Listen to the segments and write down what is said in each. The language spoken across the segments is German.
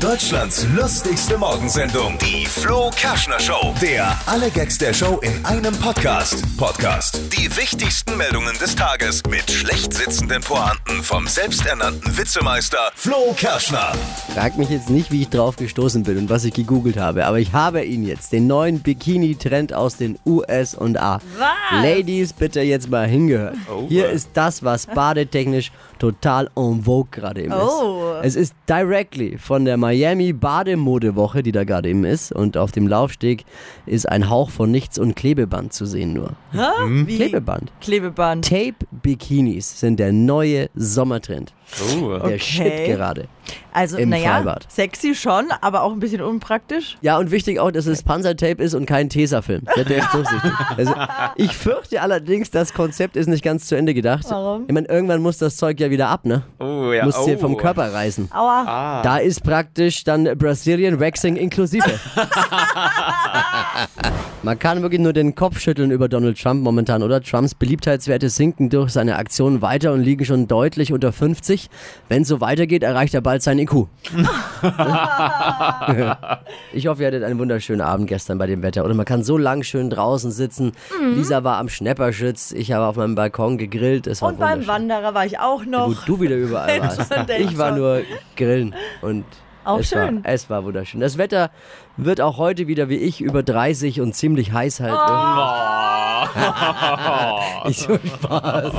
Deutschlands lustigste Morgensendung, die Flo Kerschner Show. Der alle Gags der Show in einem Podcast. Podcast. Die wichtigsten Meldungen des Tages mit schlecht sitzenden Pointen vom selbsternannten Witzemeister Flo Kerschner. Frag mich jetzt nicht, wie ich drauf gestoßen bin und was ich gegoogelt habe, aber ich habe ihn jetzt, den neuen Bikini-Trend aus den USA. Was? Ladies, bitte jetzt mal hingehört. Hier ist das, was badetechnisch total en vogue gerade eben Oh. ist. Es ist directly von der Miami Bademodewoche, die da gerade eben ist. Und auf dem Laufsteg ist ein Hauch von nichts und Klebeband zu sehen nur. Hä? Wie? Klebeband. Klebeband. Tape-Bikinis sind der neue Sommertrend. Oh. Der Okay. Shit gerade. Also, Im naja, Freibad. sexy schon, aber auch ein bisschen unpraktisch. Ja, und wichtig auch, dass es Panzertape ist und kein Tesafilm. Der der ist durchsichtig. Also, ich fürchte allerdings, das Konzept ist nicht ganz zu Ende gedacht. Warum? Ich meine, irgendwann muss das Zeug ja wieder ab, ne? Oh, ja. Muss oh. dir vom Körper reißen. Aua. Ah. Da ist praktisch dann Brazilian Waxing inklusive. Man kann wirklich nur den Kopf schütteln über Donald Trump momentan, oder? Trumps Beliebtheitswerte sinken durch seine Aktionen weiter und liegen schon deutlich unter 50. Wenn es so weitergeht, erreicht er bald seinen IQ. ich hoffe, ihr hattet einen wunderschönen Abend gestern bei dem Wetter. Oder man kann so lang schön draußen sitzen. Lisa war am Schnepperschütz, ich habe auf meinem Balkon gegrillt. Es war Und beim. Wanderer war ich auch noch. Wo du wieder überall warst. Ich war nur grillen und Auch es, schön. War, es war wunderschön. Das Wetter wird auch heute wieder wie ich über 30 und ziemlich heiß halt. Oh. Ich so Spaß.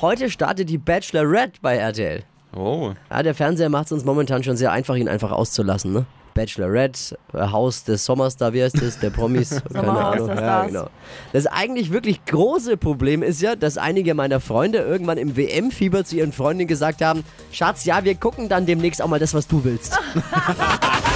Heute startet die Bachelorette bei RTL. Oh. Ja, der Fernseher macht es uns momentan schon sehr einfach, ihn einfach auszulassen. Ne? Bachelorette, äh, Haus des Sommers, da wie heißt das, der Promis, keine Ahnung. der Ja, genau. Das eigentlich wirklich große Problem ist ja, dass einige meiner Freunde irgendwann im WM-Fieber zu ihren Freundinnen gesagt haben, Schatz, ja, wir gucken dann demnächst auch mal das, was du willst.